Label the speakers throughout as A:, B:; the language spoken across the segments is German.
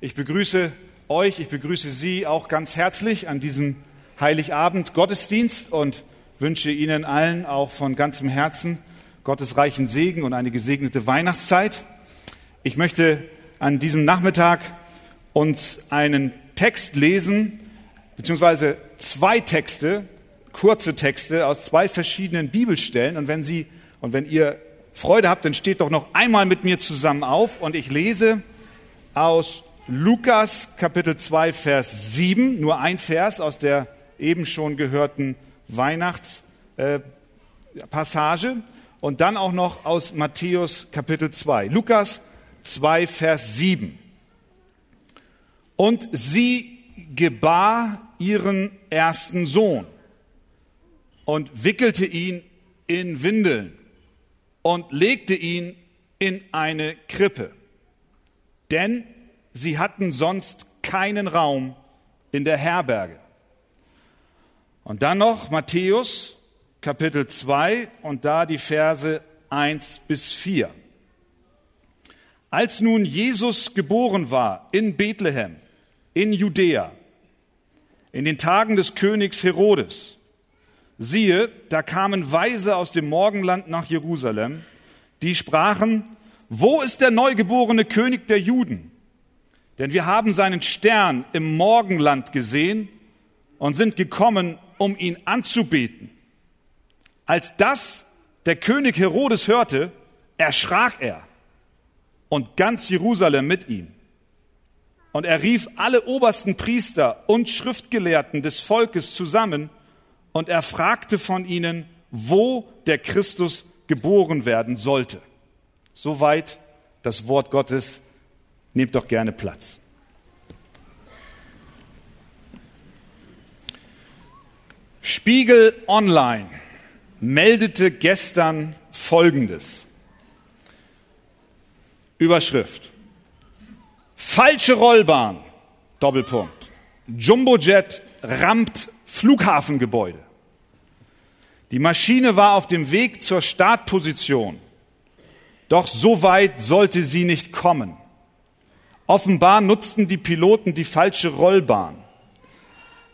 A: Ich begrüße euch, ich begrüße Sie auch ganz herzlich an diesem Heiligabend Gottesdienst und wünsche Ihnen allen auch von ganzem Herzen Gottes reichen Segen und eine gesegnete Weihnachtszeit. Ich möchte an diesem Nachmittag uns einen Text lesen, beziehungsweise zwei Texte, kurze Texte aus zwei verschiedenen Bibelstellen. Und wenn Sie und wenn ihr Freude habt, dann steht doch noch einmal mit mir zusammen auf und ich lese aus Lukas Kapitel 2, Vers 7, nur ein Vers aus der eben schon gehörten Weihnachtspassage äh, und dann auch noch aus Matthäus Kapitel 2. Lukas 2, Vers 7. Und sie gebar ihren ersten Sohn und wickelte ihn in Windeln und legte ihn in eine Krippe, denn sie hatten sonst keinen Raum in der Herberge. Und dann noch Matthäus Kapitel 2 und da die Verse 1 bis 4. Als nun Jesus geboren war in Bethlehem, in Judäa, in den Tagen des Königs Herodes, Siehe, da kamen Weise aus dem Morgenland nach Jerusalem, die sprachen, wo ist der neugeborene König der Juden? Denn wir haben seinen Stern im Morgenland gesehen und sind gekommen, um ihn anzubeten. Als das der König Herodes hörte, erschrak er und ganz Jerusalem mit ihm. Und er rief alle obersten Priester und Schriftgelehrten des Volkes zusammen und er fragte von ihnen, wo der Christus geboren werden sollte. Soweit das Wort Gottes. Nehmt doch gerne Platz. Spiegel Online meldete gestern Folgendes. Überschrift. Falsche Rollbahn. Doppelpunkt. Jumbojet rammt Flughafengebäude. Die Maschine war auf dem Weg zur Startposition, doch so weit sollte sie nicht kommen. Offenbar nutzten die Piloten die falsche Rollbahn.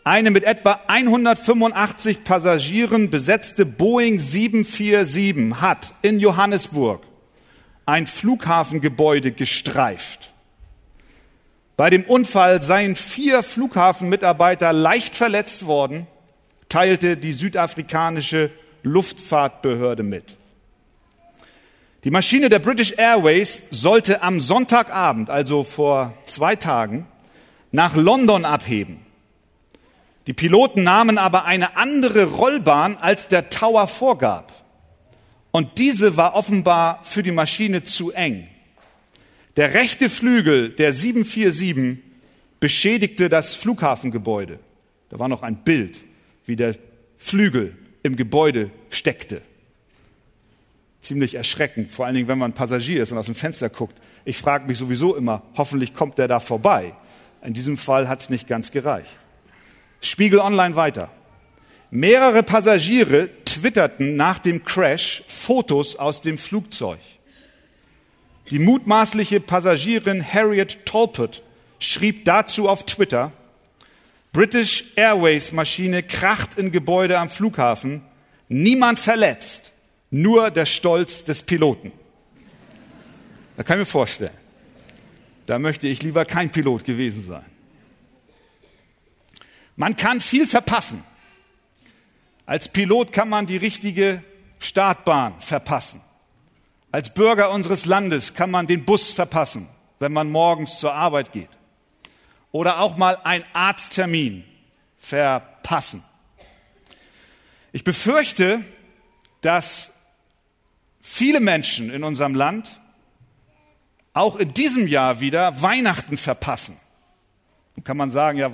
A: Eine mit etwa 185 Passagieren besetzte Boeing 747 hat in Johannesburg ein Flughafengebäude gestreift. Bei dem Unfall seien vier Flughafenmitarbeiter leicht verletzt worden teilte die südafrikanische Luftfahrtbehörde mit. Die Maschine der British Airways sollte am Sonntagabend, also vor zwei Tagen, nach London abheben. Die Piloten nahmen aber eine andere Rollbahn, als der Tower vorgab. Und diese war offenbar für die Maschine zu eng. Der rechte Flügel der 747 beschädigte das Flughafengebäude. Da war noch ein Bild wie der Flügel im Gebäude steckte. Ziemlich erschreckend, vor allen Dingen, wenn man Passagier ist und aus dem Fenster guckt. Ich frage mich sowieso immer, hoffentlich kommt der da vorbei. In diesem Fall hat es nicht ganz gereicht. Spiegel Online weiter. Mehrere Passagiere twitterten nach dem Crash Fotos aus dem Flugzeug. Die mutmaßliche Passagierin Harriet Talbot schrieb dazu auf Twitter, British Airways Maschine kracht in Gebäude am Flughafen. Niemand verletzt, nur der Stolz des Piloten. Da kann ich mir vorstellen. Da möchte ich lieber kein Pilot gewesen sein. Man kann viel verpassen. Als Pilot kann man die richtige Startbahn verpassen. Als Bürger unseres Landes kann man den Bus verpassen, wenn man morgens zur Arbeit geht oder auch mal ein Arzttermin verpassen. Ich befürchte, dass viele Menschen in unserem Land auch in diesem Jahr wieder Weihnachten verpassen. Und kann man sagen, ja,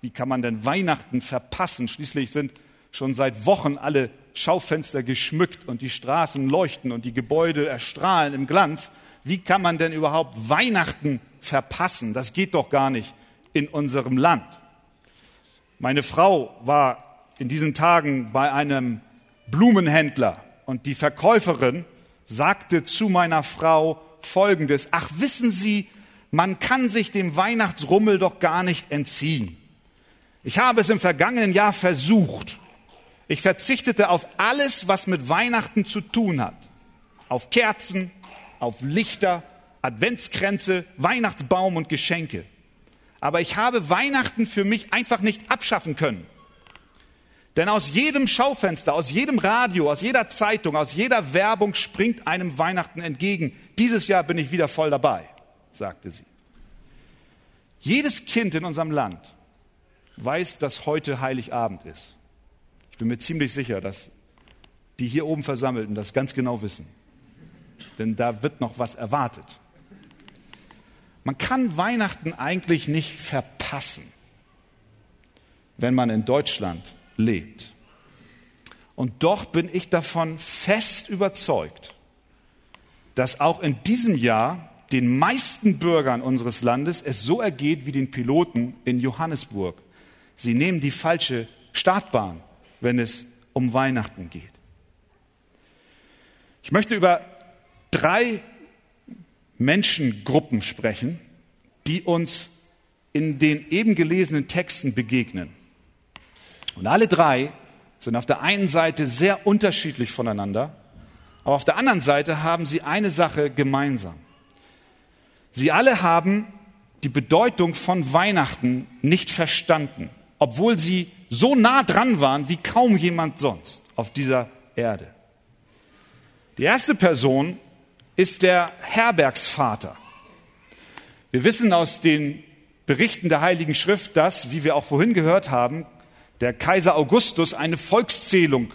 A: wie kann man denn Weihnachten verpassen? Schließlich sind schon seit Wochen alle Schaufenster geschmückt und die Straßen leuchten und die Gebäude erstrahlen im Glanz. Wie kann man denn überhaupt Weihnachten verpassen? Das geht doch gar nicht in unserem Land. Meine Frau war in diesen Tagen bei einem Blumenhändler und die Verkäuferin sagte zu meiner Frau Folgendes, ach wissen Sie, man kann sich dem Weihnachtsrummel doch gar nicht entziehen. Ich habe es im vergangenen Jahr versucht. Ich verzichtete auf alles, was mit Weihnachten zu tun hat. Auf Kerzen, auf Lichter, Adventskränze, Weihnachtsbaum und Geschenke. Aber ich habe Weihnachten für mich einfach nicht abschaffen können. Denn aus jedem Schaufenster, aus jedem Radio, aus jeder Zeitung, aus jeder Werbung springt einem Weihnachten entgegen. Dieses Jahr bin ich wieder voll dabei, sagte sie. Jedes Kind in unserem Land weiß, dass heute Heiligabend ist. Ich bin mir ziemlich sicher, dass die hier oben Versammelten das ganz genau wissen. Denn da wird noch was erwartet. Man kann Weihnachten eigentlich nicht verpassen, wenn man in Deutschland lebt. Und doch bin ich davon fest überzeugt, dass auch in diesem Jahr den meisten Bürgern unseres Landes es so ergeht wie den Piloten in Johannesburg. Sie nehmen die falsche Startbahn, wenn es um Weihnachten geht. Ich möchte über drei Menschengruppen sprechen, die uns in den eben gelesenen Texten begegnen. Und alle drei sind auf der einen Seite sehr unterschiedlich voneinander, aber auf der anderen Seite haben sie eine Sache gemeinsam. Sie alle haben die Bedeutung von Weihnachten nicht verstanden, obwohl sie so nah dran waren wie kaum jemand sonst auf dieser Erde. Die erste Person ist der Herbergsvater. Wir wissen aus den Berichten der Heiligen Schrift, dass, wie wir auch vorhin gehört haben, der Kaiser Augustus eine Volkszählung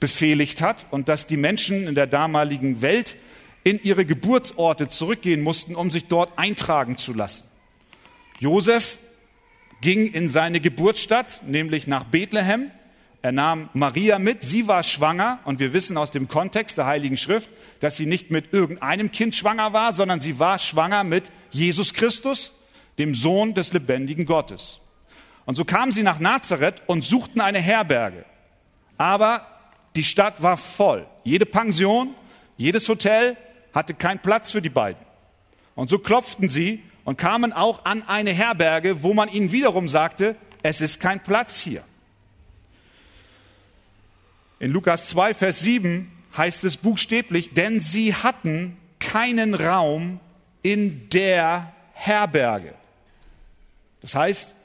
A: befehligt hat und dass die Menschen in der damaligen Welt in ihre Geburtsorte zurückgehen mussten, um sich dort eintragen zu lassen. Josef ging in seine Geburtsstadt, nämlich nach Bethlehem. Er nahm Maria mit, sie war schwanger und wir wissen aus dem Kontext der Heiligen Schrift, dass sie nicht mit irgendeinem Kind schwanger war, sondern sie war schwanger mit Jesus Christus, dem Sohn des lebendigen Gottes. Und so kamen sie nach Nazareth und suchten eine Herberge. Aber die Stadt war voll. Jede Pension, jedes Hotel hatte keinen Platz für die beiden. Und so klopften sie und kamen auch an eine Herberge, wo man ihnen wiederum sagte, es ist kein Platz hier. In Lukas 2, Vers 7 heißt es buchstäblich, denn sie hatten keinen Raum in der Herberge. Das heißt,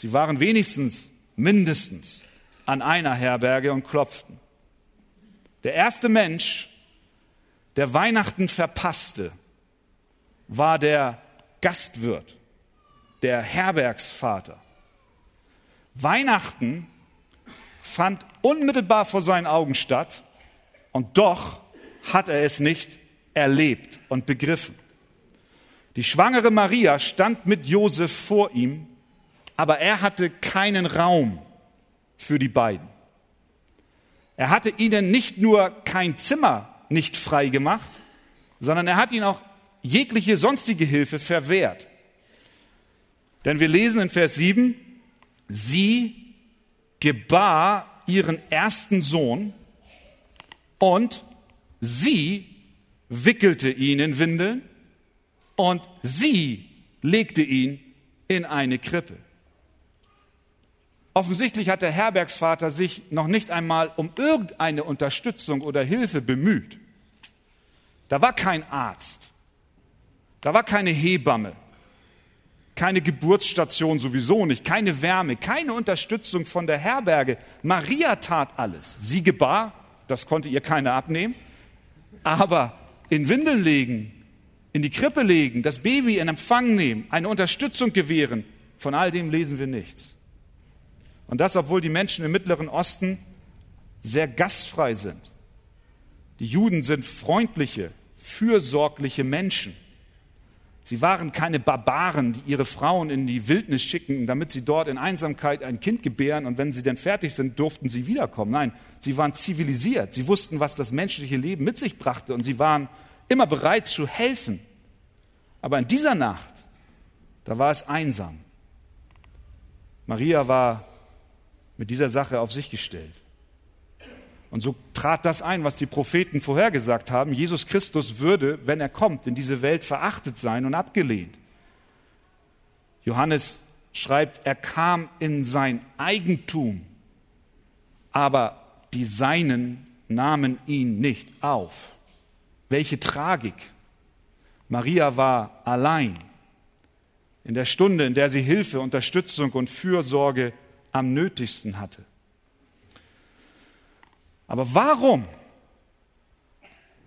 A: Sie waren wenigstens, mindestens an einer Herberge und klopften. Der erste Mensch, der Weihnachten verpasste, war der Gastwirt, der Herbergsvater. Weihnachten fand unmittelbar vor seinen Augen statt und doch hat er es nicht erlebt und begriffen. Die schwangere Maria stand mit Josef vor ihm aber er hatte keinen Raum für die beiden. Er hatte ihnen nicht nur kein Zimmer nicht frei gemacht, sondern er hat ihnen auch jegliche sonstige Hilfe verwehrt. Denn wir lesen in Vers 7, sie gebar ihren ersten Sohn und sie wickelte ihn in Windeln und sie legte ihn in eine Krippe. Offensichtlich hat der Herbergsvater sich noch nicht einmal um irgendeine Unterstützung oder Hilfe bemüht. Da war kein Arzt, da war keine Hebamme, keine Geburtsstation sowieso nicht, keine Wärme, keine Unterstützung von der Herberge. Maria tat alles. Sie gebar, das konnte ihr keiner abnehmen, aber in Windeln legen, in die Krippe legen, das Baby in Empfang nehmen, eine Unterstützung gewähren, von all dem lesen wir nichts. Und das, obwohl die Menschen im Mittleren Osten sehr gastfrei sind. Die Juden sind freundliche, fürsorgliche Menschen. Sie waren keine Barbaren, die ihre Frauen in die Wildnis schicken, damit sie dort in Einsamkeit ein Kind gebären und wenn sie dann fertig sind, durften sie wiederkommen. Nein, sie waren zivilisiert. Sie wussten, was das menschliche Leben mit sich brachte und sie waren immer bereit zu helfen. Aber in dieser Nacht, da war es einsam. Maria war mit dieser Sache auf sich gestellt. Und so trat das ein, was die Propheten vorhergesagt haben. Jesus Christus würde, wenn er kommt, in diese Welt verachtet sein und abgelehnt. Johannes schreibt, er kam in sein Eigentum, aber die Seinen nahmen ihn nicht auf. Welche Tragik. Maria war allein in der Stunde, in der sie Hilfe, Unterstützung und Fürsorge am nötigsten hatte. Aber warum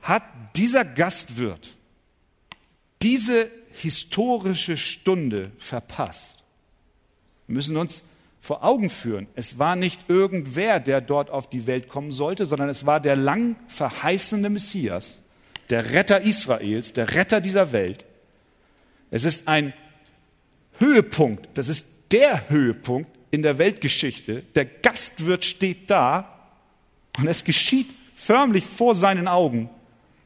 A: hat dieser Gastwirt diese historische Stunde verpasst? Wir müssen uns vor Augen führen, es war nicht irgendwer, der dort auf die Welt kommen sollte, sondern es war der lang verheißene Messias, der Retter Israels, der Retter dieser Welt. Es ist ein Höhepunkt, das ist der Höhepunkt in der Weltgeschichte. Der Gastwirt steht da und es geschieht förmlich vor seinen Augen,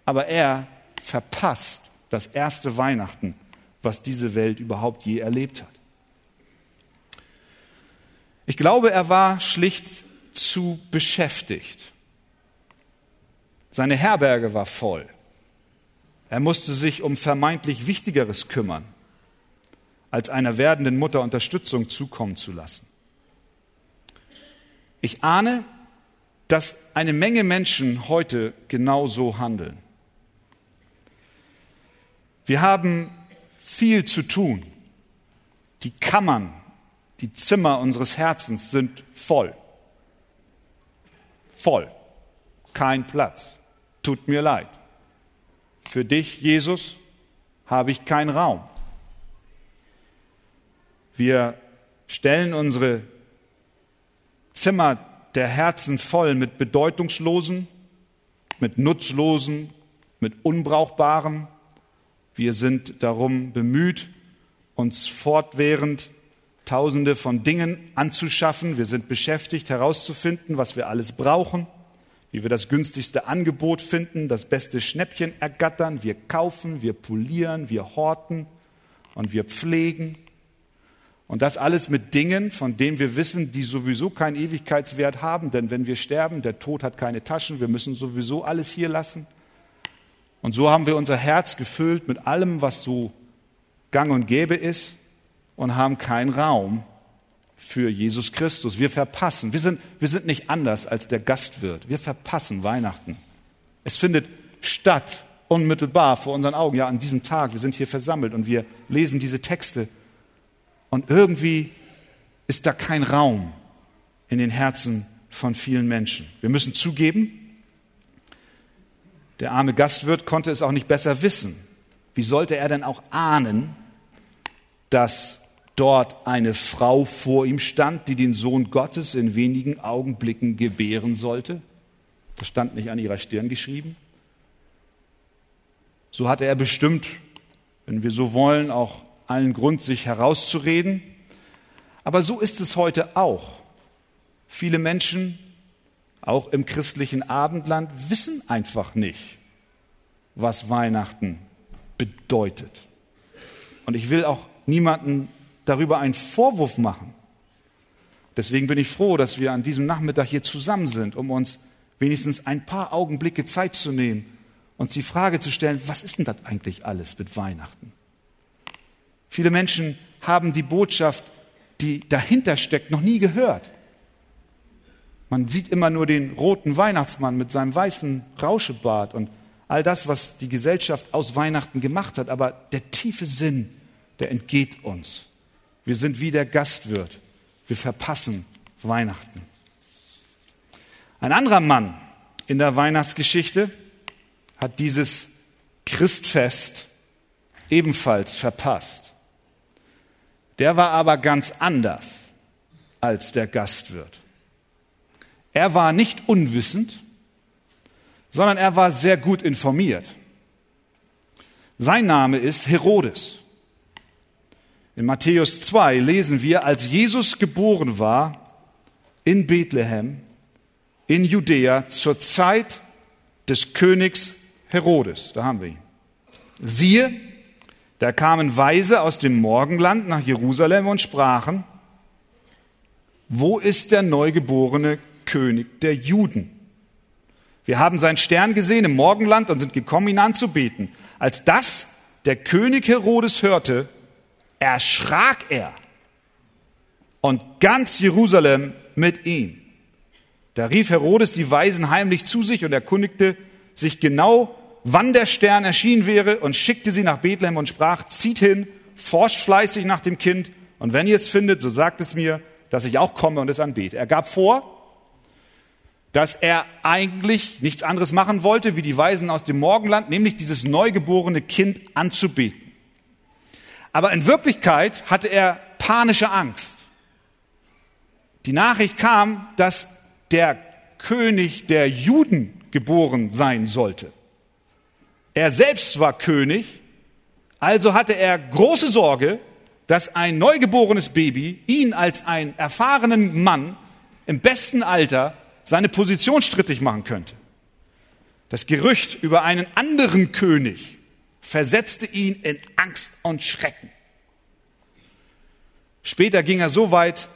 A: aber er verpasst das erste Weihnachten, was diese Welt überhaupt je erlebt hat. Ich glaube, er war schlicht zu beschäftigt. Seine Herberge war voll. Er musste sich um vermeintlich Wichtigeres kümmern als einer werdenden Mutter Unterstützung zukommen zu lassen. Ich ahne, dass eine Menge Menschen heute genau so handeln. Wir haben viel zu tun. Die Kammern, die Zimmer unseres Herzens sind voll. Voll. Kein Platz. Tut mir leid. Für dich, Jesus, habe ich keinen Raum. Wir stellen unsere Zimmer der Herzen voll mit bedeutungslosen, mit nutzlosen, mit unbrauchbarem. Wir sind darum bemüht, uns fortwährend Tausende von Dingen anzuschaffen. Wir sind beschäftigt herauszufinden, was wir alles brauchen, wie wir das günstigste Angebot finden, das beste Schnäppchen ergattern. Wir kaufen, wir polieren, wir horten und wir pflegen. Und das alles mit Dingen, von denen wir wissen, die sowieso keinen Ewigkeitswert haben, denn wenn wir sterben, der Tod hat keine Taschen, wir müssen sowieso alles hier lassen. Und so haben wir unser Herz gefüllt mit allem, was so gang und gäbe ist und haben keinen Raum für Jesus Christus. Wir verpassen, wir sind, wir sind nicht anders als der Gastwirt. Wir verpassen Weihnachten. Es findet statt unmittelbar vor unseren Augen, ja an diesem Tag. Wir sind hier versammelt und wir lesen diese Texte und irgendwie ist da kein Raum in den Herzen von vielen Menschen. Wir müssen zugeben, der arme Gastwirt konnte es auch nicht besser wissen. Wie sollte er denn auch ahnen, dass dort eine Frau vor ihm stand, die den Sohn Gottes in wenigen Augenblicken gebären sollte? Das stand nicht an ihrer Stirn geschrieben. So hatte er bestimmt, wenn wir so wollen, auch allen Grund, sich herauszureden. Aber so ist es heute auch. Viele Menschen, auch im christlichen Abendland, wissen einfach nicht, was Weihnachten bedeutet. Und ich will auch niemanden darüber einen Vorwurf machen. Deswegen bin ich froh, dass wir an diesem Nachmittag hier zusammen sind, um uns wenigstens ein paar Augenblicke Zeit zu nehmen, uns die Frage zu stellen, was ist denn das eigentlich alles mit Weihnachten? Viele Menschen haben die Botschaft, die dahinter steckt, noch nie gehört. Man sieht immer nur den roten Weihnachtsmann mit seinem weißen Rauschebart und all das, was die Gesellschaft aus Weihnachten gemacht hat, aber der tiefe Sinn, der entgeht uns. Wir sind wie der Gastwirt. Wir verpassen Weihnachten. Ein anderer Mann in der Weihnachtsgeschichte hat dieses Christfest ebenfalls verpasst. Der war aber ganz anders als der Gastwirt. Er war nicht unwissend, sondern er war sehr gut informiert. Sein Name ist Herodes. In Matthäus 2 lesen wir, als Jesus geboren war in Bethlehem, in Judäa, zur Zeit des Königs Herodes. Da haben wir ihn. Siehe, da kamen Weise aus dem Morgenland nach Jerusalem und sprachen, wo ist der neugeborene König der Juden? Wir haben seinen Stern gesehen im Morgenland und sind gekommen, ihn anzubeten. Als das der König Herodes hörte, erschrak er und ganz Jerusalem mit ihm. Da rief Herodes die Weisen heimlich zu sich und erkundigte sich genau, wann der Stern erschienen wäre und schickte sie nach Bethlehem und sprach, zieht hin, forscht fleißig nach dem Kind und wenn ihr es findet, so sagt es mir, dass ich auch komme und es anbete. Er gab vor, dass er eigentlich nichts anderes machen wollte, wie die Weisen aus dem Morgenland, nämlich dieses neugeborene Kind anzubeten. Aber in Wirklichkeit hatte er panische Angst. Die Nachricht kam, dass der König der Juden geboren sein sollte. Er selbst war König, also hatte er große Sorge, dass ein neugeborenes Baby ihn als einen erfahrenen Mann im besten Alter seine Position strittig machen könnte. Das Gerücht über einen anderen König versetzte ihn in Angst und Schrecken. Später ging er so weit,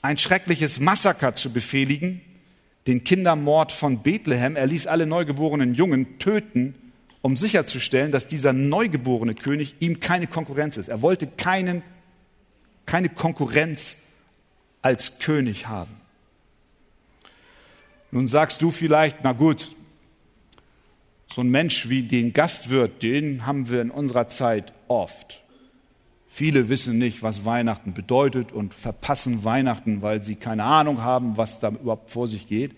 A: ein schreckliches Massaker zu befehligen, den Kindermord von Bethlehem. Er ließ alle neugeborenen Jungen töten, um sicherzustellen, dass dieser neugeborene König ihm keine Konkurrenz ist. Er wollte keinen, keine Konkurrenz als König haben. Nun sagst du vielleicht, na gut, so ein Mensch wie den Gastwirt, den haben wir in unserer Zeit oft. Viele wissen nicht, was Weihnachten bedeutet und verpassen Weihnachten, weil sie keine Ahnung haben, was da überhaupt vor sich geht.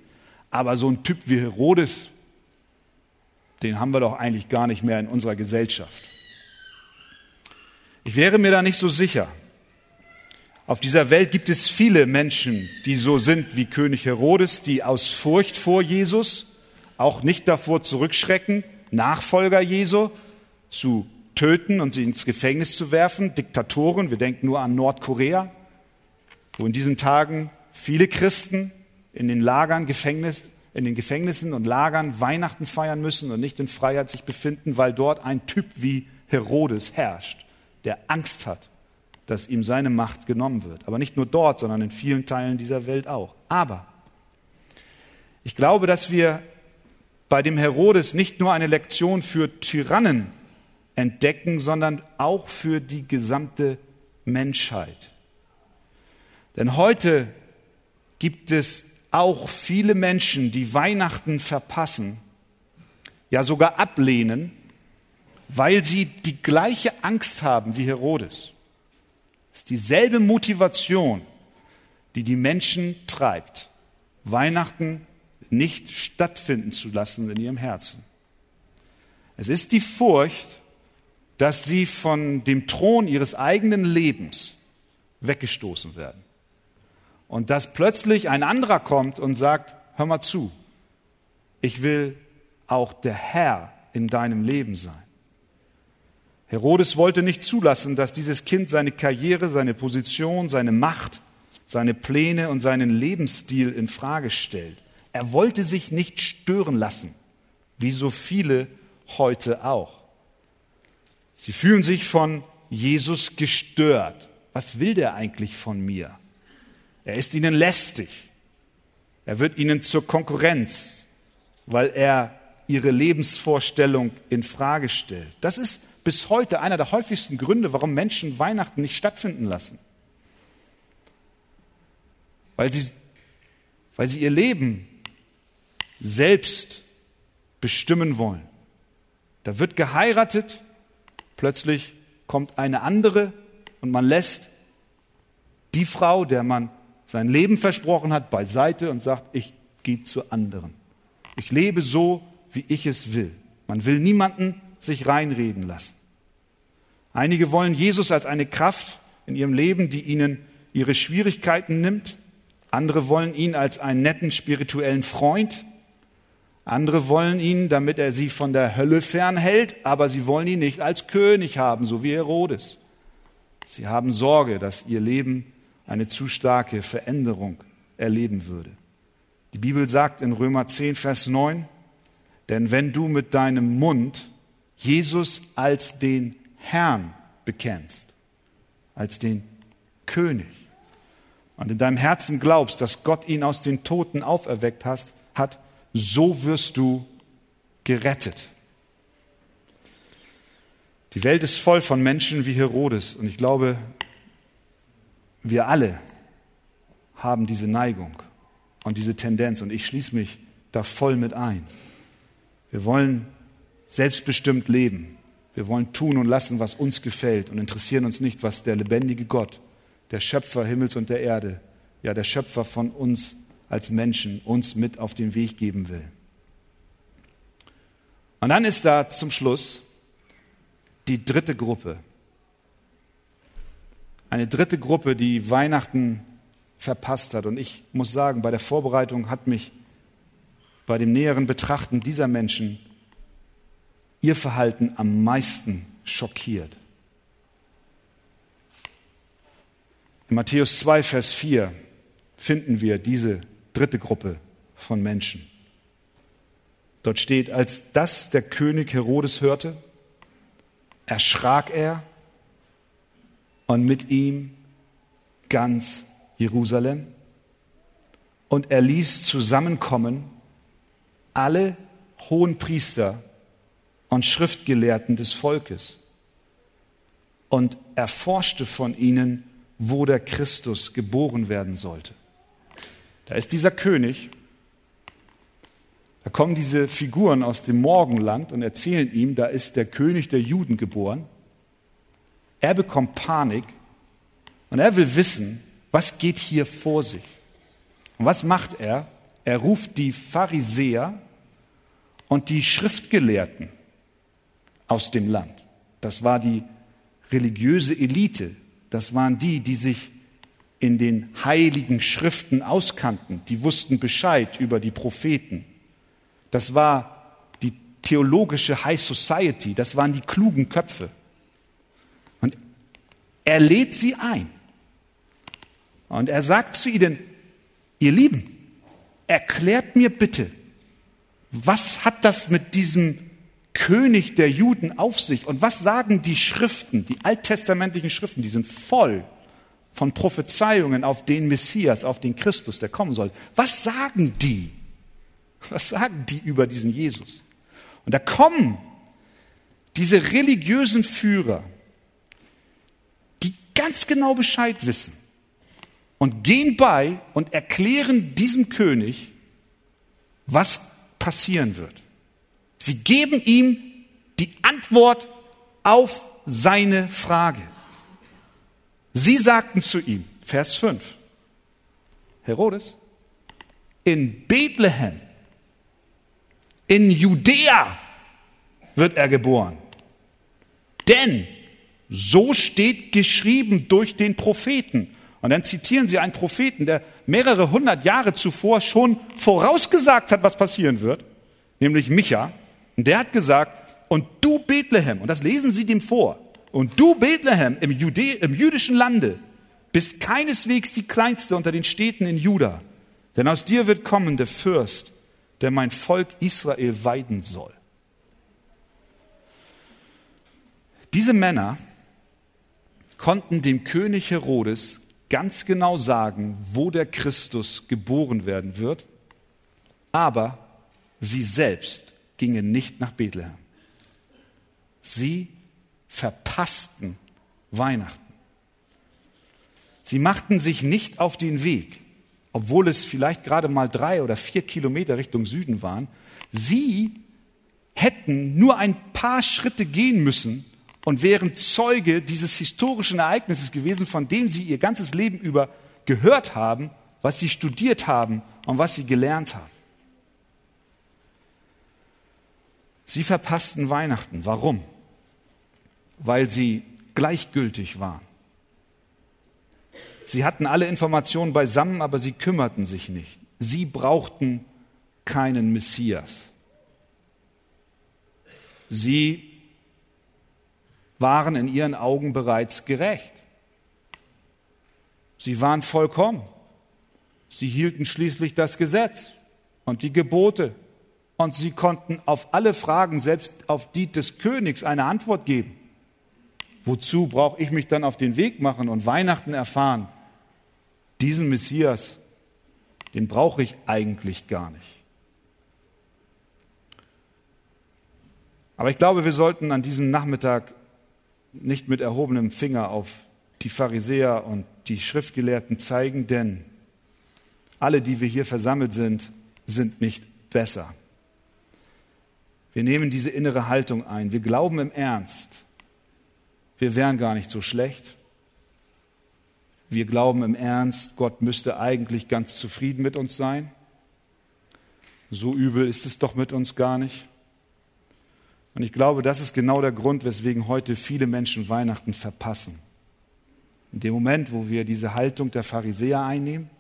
A: Aber so ein Typ wie Herodes, den haben wir doch eigentlich gar nicht mehr in unserer Gesellschaft. Ich wäre mir da nicht so sicher. Auf dieser Welt gibt es viele Menschen, die so sind wie König Herodes, die aus Furcht vor Jesus auch nicht davor zurückschrecken, Nachfolger Jesu zu töten und sie ins Gefängnis zu werfen, Diktatoren, wir denken nur an Nordkorea, wo in diesen Tagen viele Christen in den Lagern, Gefängnis, in den Gefängnissen und Lagern Weihnachten feiern müssen und nicht in Freiheit sich befinden, weil dort ein Typ wie Herodes herrscht, der Angst hat, dass ihm seine Macht genommen wird. Aber nicht nur dort, sondern in vielen Teilen dieser Welt auch. Aber ich glaube, dass wir bei dem Herodes nicht nur eine Lektion für Tyrannen entdecken, sondern auch für die gesamte Menschheit. Denn heute gibt es auch viele Menschen, die Weihnachten verpassen, ja sogar ablehnen, weil sie die gleiche Angst haben wie Herodes. Es ist dieselbe Motivation, die die Menschen treibt, Weihnachten nicht stattfinden zu lassen in ihrem Herzen. Es ist die Furcht, dass sie von dem Thron ihres eigenen Lebens weggestoßen werden. Und dass plötzlich ein anderer kommt und sagt, hör mal zu, ich will auch der Herr in deinem Leben sein. Herodes wollte nicht zulassen, dass dieses Kind seine Karriere, seine Position, seine Macht, seine Pläne und seinen Lebensstil in Frage stellt. Er wollte sich nicht stören lassen, wie so viele heute auch. Sie fühlen sich von Jesus gestört. Was will der eigentlich von mir? Er ist ihnen lästig. Er wird ihnen zur Konkurrenz, weil er ihre Lebensvorstellung in Frage stellt. Das ist bis heute einer der häufigsten Gründe, warum Menschen Weihnachten nicht stattfinden lassen. Weil sie, weil sie ihr Leben selbst bestimmen wollen. Da wird geheiratet Plötzlich kommt eine andere und man lässt die Frau, der man sein Leben versprochen hat, beiseite und sagt, ich gehe zu anderen. Ich lebe so, wie ich es will. Man will niemanden sich reinreden lassen. Einige wollen Jesus als eine Kraft in ihrem Leben, die ihnen ihre Schwierigkeiten nimmt. Andere wollen ihn als einen netten spirituellen Freund, andere wollen ihn, damit er sie von der Hölle fernhält, aber sie wollen ihn nicht als König haben, so wie Herodes. Sie haben Sorge, dass ihr Leben eine zu starke Veränderung erleben würde. Die Bibel sagt in Römer 10, Vers 9, denn wenn du mit deinem Mund Jesus als den Herrn bekennst, als den König, und in deinem Herzen glaubst, dass Gott ihn aus den Toten auferweckt hast, hat, so wirst du gerettet. Die Welt ist voll von Menschen wie Herodes und ich glaube, wir alle haben diese Neigung und diese Tendenz und ich schließe mich da voll mit ein. Wir wollen selbstbestimmt leben. Wir wollen tun und lassen, was uns gefällt und interessieren uns nicht, was der lebendige Gott, der Schöpfer Himmels und der Erde, ja der Schöpfer von uns als Menschen, uns mit auf den Weg geben will. Und dann ist da zum Schluss die dritte Gruppe. Eine dritte Gruppe, die Weihnachten verpasst hat. Und ich muss sagen, bei der Vorbereitung hat mich bei dem näheren Betrachten dieser Menschen ihr Verhalten am meisten schockiert. In Matthäus 2, Vers 4 finden wir diese dritte Gruppe von Menschen. Dort steht, als das der König Herodes hörte, erschrak er und mit ihm ganz Jerusalem. Und er ließ zusammenkommen alle hohen Priester und Schriftgelehrten des Volkes und erforschte von ihnen, wo der Christus geboren werden sollte. Da ist dieser König, da kommen diese Figuren aus dem Morgenland und erzählen ihm, da ist der König der Juden geboren. Er bekommt Panik und er will wissen, was geht hier vor sich. Und was macht er? Er ruft die Pharisäer und die Schriftgelehrten aus dem Land. Das war die religiöse Elite. Das waren die, die sich in den heiligen Schriften auskannten. Die wussten Bescheid über die Propheten. Das war die theologische High Society. Das waren die klugen Köpfe. Er lädt sie ein. Und er sagt zu ihnen, ihr Lieben, erklärt mir bitte, was hat das mit diesem König der Juden auf sich? Und was sagen die Schriften, die alttestamentlichen Schriften, die sind voll von Prophezeiungen auf den Messias, auf den Christus, der kommen soll. Was sagen die? Was sagen die über diesen Jesus? Und da kommen diese religiösen Führer, ganz genau Bescheid wissen und gehen bei und erklären diesem König, was passieren wird. Sie geben ihm die Antwort auf seine Frage. Sie sagten zu ihm, Vers 5, Herodes, in Bethlehem in Judäa wird er geboren. Denn so steht geschrieben durch den Propheten. Und dann zitieren sie einen Propheten, der mehrere hundert Jahre zuvor schon vorausgesagt hat, was passieren wird, nämlich Micha. Und der hat gesagt, und du Bethlehem, und das lesen sie dem vor, und du Bethlehem im, Judä im jüdischen Lande bist keineswegs die kleinste unter den Städten in Juda, denn aus dir wird kommen der Fürst, der mein Volk Israel weiden soll. Diese Männer konnten dem König Herodes ganz genau sagen, wo der Christus geboren werden wird, aber sie selbst gingen nicht nach Bethlehem. Sie verpassten Weihnachten. Sie machten sich nicht auf den Weg obwohl es vielleicht gerade mal drei oder vier Kilometer Richtung Süden waren, sie hätten nur ein paar Schritte gehen müssen und wären Zeuge dieses historischen Ereignisses gewesen, von dem sie ihr ganzes Leben über gehört haben, was sie studiert haben und was sie gelernt haben. Sie verpassten Weihnachten. Warum? Weil sie gleichgültig waren. Sie hatten alle Informationen beisammen, aber sie kümmerten sich nicht. Sie brauchten keinen Messias. Sie waren in ihren Augen bereits gerecht. Sie waren vollkommen. Sie hielten schließlich das Gesetz und die Gebote und sie konnten auf alle Fragen, selbst auf die des Königs, eine Antwort geben. Wozu brauche ich mich dann auf den Weg machen und Weihnachten erfahren? Diesen Messias, den brauche ich eigentlich gar nicht. Aber ich glaube, wir sollten an diesem Nachmittag nicht mit erhobenem Finger auf die Pharisäer und die Schriftgelehrten zeigen, denn alle, die wir hier versammelt sind, sind nicht besser. Wir nehmen diese innere Haltung ein. Wir glauben im Ernst, wir wären gar nicht so schlecht. Wir glauben im Ernst, Gott müsste eigentlich ganz zufrieden mit uns sein. So übel ist es doch mit uns gar nicht. Und ich glaube, das ist genau der Grund, weswegen heute viele Menschen Weihnachten verpassen. In dem Moment, wo wir diese Haltung der Pharisäer einnehmen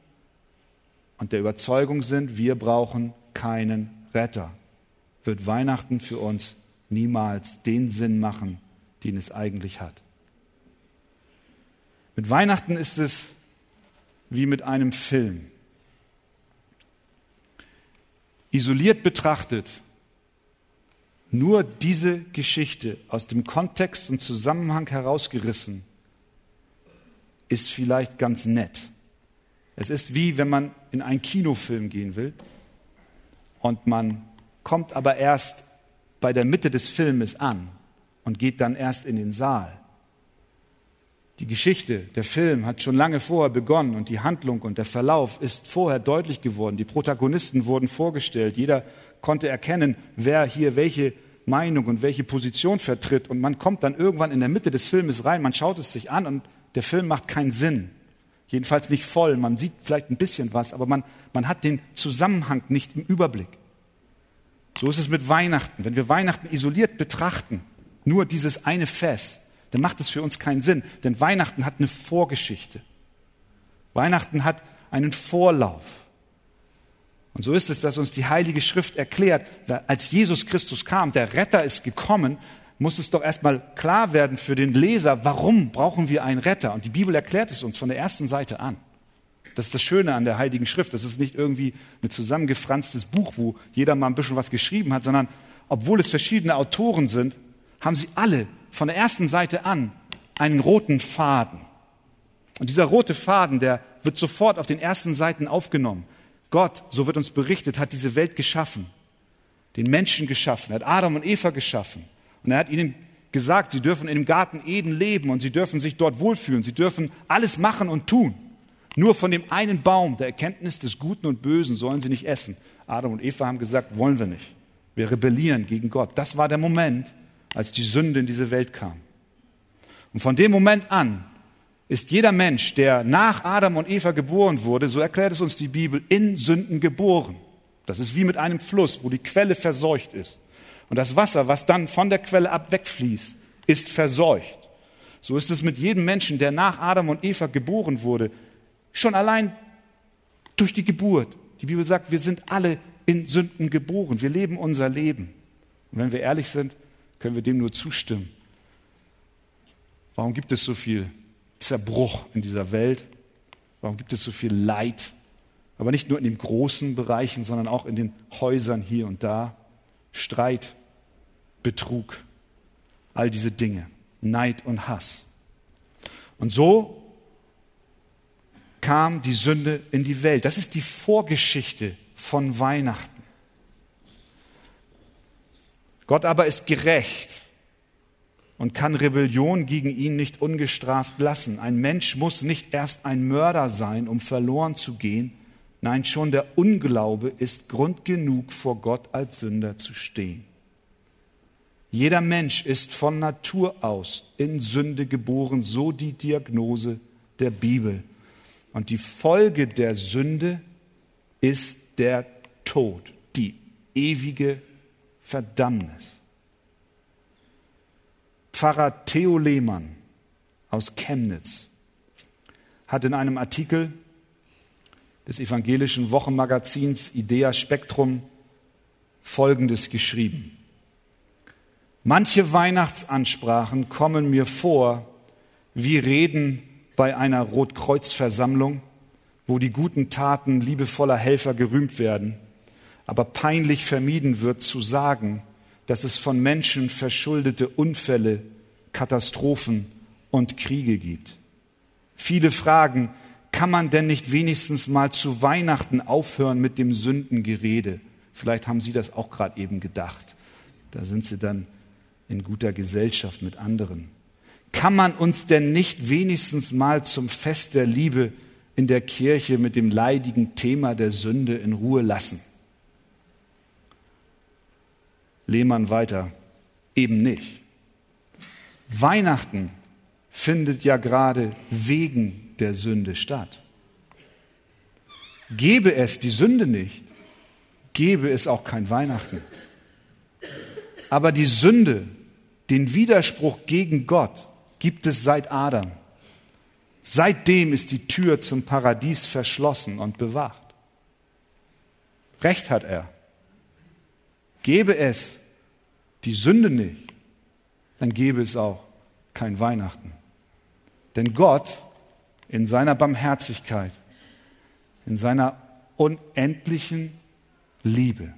A: und der Überzeugung sind, wir brauchen keinen Retter, wird Weihnachten für uns niemals den Sinn machen, den es eigentlich hat. Mit Weihnachten ist es wie mit einem Film. Isoliert betrachtet nur diese Geschichte aus dem Kontext und Zusammenhang herausgerissen ist vielleicht ganz nett. Es ist wie wenn man in einen Kinofilm gehen will und man kommt aber erst bei der Mitte des Filmes an und geht dann erst in den Saal. Die Geschichte, der Film hat schon lange vorher begonnen und die Handlung und der Verlauf ist vorher deutlich geworden. Die Protagonisten wurden vorgestellt. Jeder konnte erkennen, wer hier welche Meinung und welche Position vertritt. Und man kommt dann irgendwann in der Mitte des Filmes rein, man schaut es sich an und der Film macht keinen Sinn. Jedenfalls nicht voll. Man sieht vielleicht ein bisschen was, aber man, man hat den Zusammenhang nicht im Überblick. So ist es mit Weihnachten. Wenn wir Weihnachten isoliert betrachten, nur dieses eine Fest, dann macht es für uns keinen Sinn. Denn Weihnachten hat eine Vorgeschichte. Weihnachten hat einen Vorlauf. Und so ist es, dass uns die Heilige Schrift erklärt, als Jesus Christus kam, der Retter ist gekommen, muss es doch erstmal klar werden für den Leser, warum brauchen wir einen Retter? Und die Bibel erklärt es uns von der ersten Seite an. Das ist das Schöne an der Heiligen Schrift. Das ist nicht irgendwie ein zusammengefranstes Buch, wo jeder mal ein bisschen was geschrieben hat, sondern obwohl es verschiedene Autoren sind, haben sie alle von der ersten Seite an einen roten Faden. Und dieser rote Faden, der wird sofort auf den ersten Seiten aufgenommen. Gott, so wird uns berichtet, hat diese Welt geschaffen, den Menschen geschaffen, hat Adam und Eva geschaffen. Und er hat ihnen gesagt, sie dürfen in dem Garten Eden leben und sie dürfen sich dort wohlfühlen, sie dürfen alles machen und tun. Nur von dem einen Baum der Erkenntnis des Guten und Bösen sollen sie nicht essen. Adam und Eva haben gesagt, wollen wir nicht. Wir rebellieren gegen Gott. Das war der Moment, als die Sünde in diese Welt kam. Und von dem Moment an ist jeder Mensch, der nach Adam und Eva geboren wurde, so erklärt es uns die Bibel, in Sünden geboren. Das ist wie mit einem Fluss, wo die Quelle verseucht ist. Und das Wasser, was dann von der Quelle ab wegfließt, ist verseucht. So ist es mit jedem Menschen, der nach Adam und Eva geboren wurde, schon allein durch die Geburt. Die Bibel sagt, wir sind alle in Sünden geboren. Wir leben unser Leben. Und wenn wir ehrlich sind, können wir dem nur zustimmen. Warum gibt es so viel Zerbruch in dieser Welt? Warum gibt es so viel Leid? Aber nicht nur in den großen Bereichen, sondern auch in den Häusern hier und da. Streit, Betrug, all diese Dinge, Neid und Hass. Und so kam die Sünde in die Welt. Das ist die Vorgeschichte von Weihnachten. Gott aber ist gerecht und kann Rebellion gegen ihn nicht ungestraft lassen. Ein Mensch muss nicht erst ein Mörder sein, um verloren zu gehen. Nein, schon der Unglaube ist Grund genug, vor Gott als Sünder zu stehen. Jeder Mensch ist von Natur aus in Sünde geboren, so die Diagnose der Bibel. Und die Folge der Sünde ist der Tod, die ewige Verdammnis. Pfarrer Theo Lehmann aus Chemnitz hat in einem Artikel des evangelischen Wochenmagazins Idea Spektrum Folgendes geschrieben. Manche Weihnachtsansprachen kommen mir vor wie Reden bei einer Rotkreuzversammlung, wo die guten Taten liebevoller Helfer gerühmt werden, aber peinlich vermieden wird zu sagen, dass es von Menschen verschuldete Unfälle, Katastrophen und Kriege gibt. Viele fragen, kann man denn nicht wenigstens mal zu Weihnachten aufhören mit dem Sündengerede? Vielleicht haben Sie das auch gerade eben gedacht. Da sind Sie dann in guter Gesellschaft mit anderen. Kann man uns denn nicht wenigstens mal zum Fest der Liebe in der Kirche mit dem leidigen Thema der Sünde in Ruhe lassen? Lehmann weiter, eben nicht. Weihnachten findet ja gerade wegen der Sünde statt. Gäbe es die Sünde nicht, gäbe es auch kein Weihnachten. Aber die Sünde, den Widerspruch gegen Gott, gibt es seit Adam. Seitdem ist die Tür zum Paradies verschlossen und bewacht. Recht hat er. Gäbe es die Sünde nicht, dann gäbe es auch kein Weihnachten. Denn Gott in seiner Barmherzigkeit, in seiner unendlichen Liebe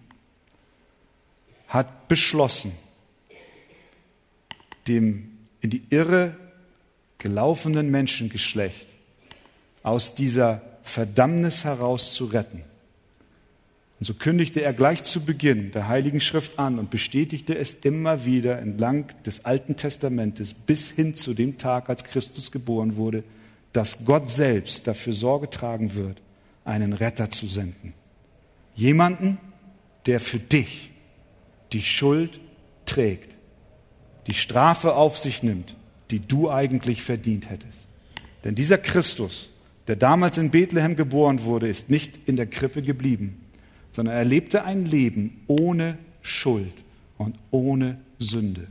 A: hat beschlossen, dem in die Irre gelaufenen Menschengeschlecht aus dieser Verdammnis heraus zu retten. Und so kündigte er gleich zu Beginn der Heiligen Schrift an und bestätigte es immer wieder entlang des Alten Testamentes bis hin zu dem Tag, als Christus geboren wurde, dass Gott selbst dafür Sorge tragen wird, einen Retter zu senden. Jemanden, der für dich die Schuld trägt, die Strafe auf sich nimmt, die du eigentlich verdient hättest. Denn dieser Christus, der damals in Bethlehem geboren wurde, ist nicht in der Krippe geblieben, sondern er lebte ein Leben ohne Schuld und ohne Sünde.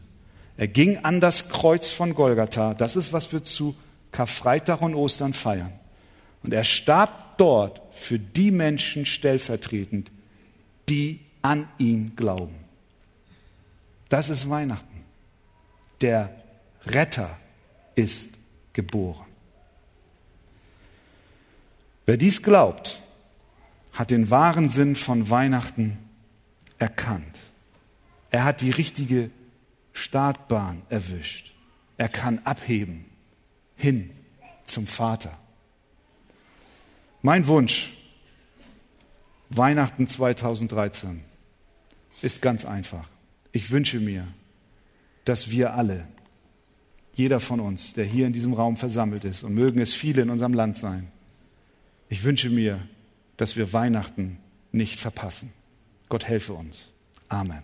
A: Er ging an das Kreuz von Golgatha. Das ist, was wir zu Karfreitag und Ostern feiern. Und er starb dort für die Menschen stellvertretend, die an ihn glauben. Das ist Weihnachten. Der Retter ist geboren. Wer dies glaubt, hat den wahren Sinn von Weihnachten erkannt. Er hat die richtige Startbahn erwischt. Er kann abheben hin zum Vater. Mein Wunsch, Weihnachten 2013, ist ganz einfach. Ich wünsche mir, dass wir alle, jeder von uns, der hier in diesem Raum versammelt ist, und mögen es viele in unserem Land sein, ich wünsche mir, dass wir Weihnachten nicht verpassen. Gott helfe uns. Amen.